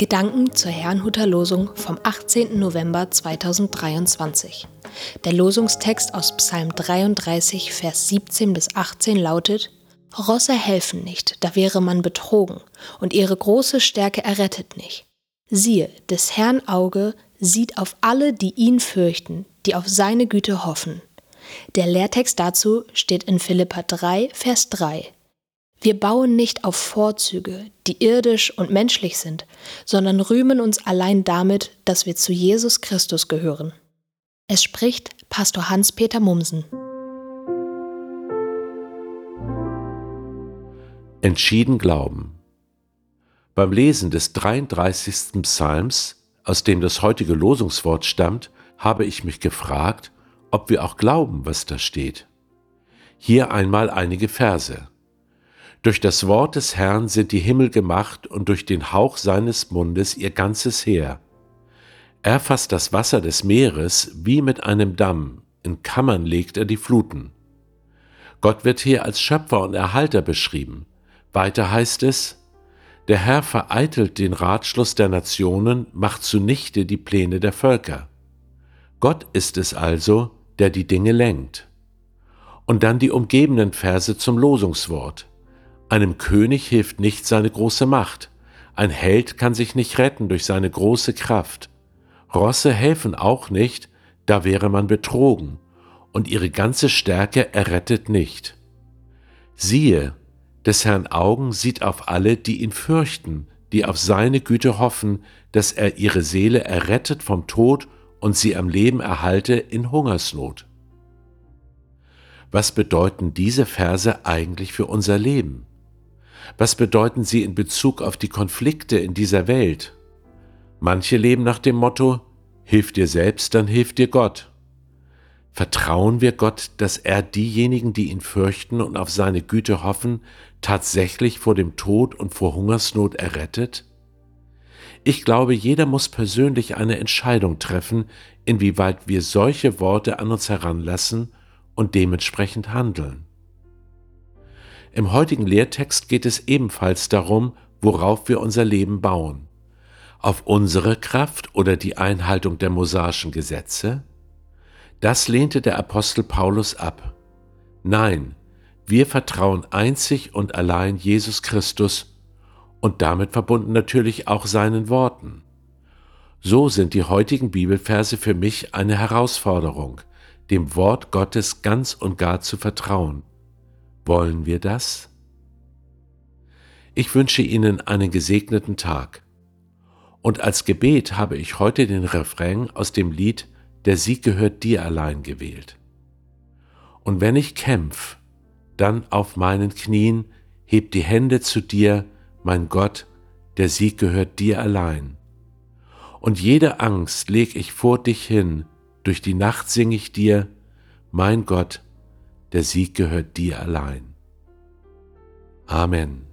Gedanken zur Herrnhuter Losung vom 18. November 2023. Der Losungstext aus Psalm 33, Vers 17 bis 18 lautet: Rosse helfen nicht, da wäre man betrogen, und ihre große Stärke errettet nicht. Siehe, des Herrn Auge sieht auf alle, die ihn fürchten, die auf seine Güte hoffen. Der Lehrtext dazu steht in Philippa 3, Vers 3. Wir bauen nicht auf Vorzüge, die irdisch und menschlich sind, sondern rühmen uns allein damit, dass wir zu Jesus Christus gehören. Es spricht Pastor Hans-Peter Mumsen. Entschieden glauben. Beim Lesen des 33. Psalms, aus dem das heutige Losungswort stammt, habe ich mich gefragt, ob wir auch glauben, was da steht. Hier einmal einige Verse. Durch das Wort des Herrn sind die Himmel gemacht und durch den Hauch seines Mundes ihr ganzes Heer. Er fasst das Wasser des Meeres wie mit einem Damm, in Kammern legt er die Fluten. Gott wird hier als Schöpfer und Erhalter beschrieben. Weiter heißt es, der Herr vereitelt den Ratschluss der Nationen, macht zunichte die Pläne der Völker. Gott ist es also, der die Dinge lenkt. Und dann die umgebenden Verse zum Losungswort. Einem König hilft nicht seine große Macht. Ein Held kann sich nicht retten durch seine große Kraft. Rosse helfen auch nicht, da wäre man betrogen, und ihre ganze Stärke errettet nicht. Siehe, des Herrn Augen sieht auf alle, die ihn fürchten, die auf seine Güte hoffen, dass er ihre Seele errettet vom Tod und sie am Leben erhalte in Hungersnot. Was bedeuten diese Verse eigentlich für unser Leben? Was bedeuten sie in Bezug auf die Konflikte in dieser Welt? Manche leben nach dem Motto, Hilf dir selbst, dann hilft dir Gott. Vertrauen wir Gott, dass er diejenigen, die ihn fürchten und auf seine Güte hoffen, tatsächlich vor dem Tod und vor Hungersnot errettet? Ich glaube, jeder muss persönlich eine Entscheidung treffen, inwieweit wir solche Worte an uns heranlassen und dementsprechend handeln. Im heutigen Lehrtext geht es ebenfalls darum, worauf wir unser Leben bauen. Auf unsere Kraft oder die Einhaltung der mosaischen Gesetze? Das lehnte der Apostel Paulus ab. Nein, wir vertrauen einzig und allein Jesus Christus und damit verbunden natürlich auch seinen Worten. So sind die heutigen Bibelverse für mich eine Herausforderung, dem Wort Gottes ganz und gar zu vertrauen. Wollen wir das? Ich wünsche Ihnen einen gesegneten Tag. Und als Gebet habe ich heute den Refrain aus dem Lied Der Sieg gehört dir allein gewählt. Und wenn ich kämpf, dann auf meinen Knien, heb die Hände zu dir, mein Gott, der Sieg gehört dir allein. Und jede Angst leg ich vor dich hin, durch die Nacht sing ich dir, mein Gott, der Sieg gehört dir allein. Amen.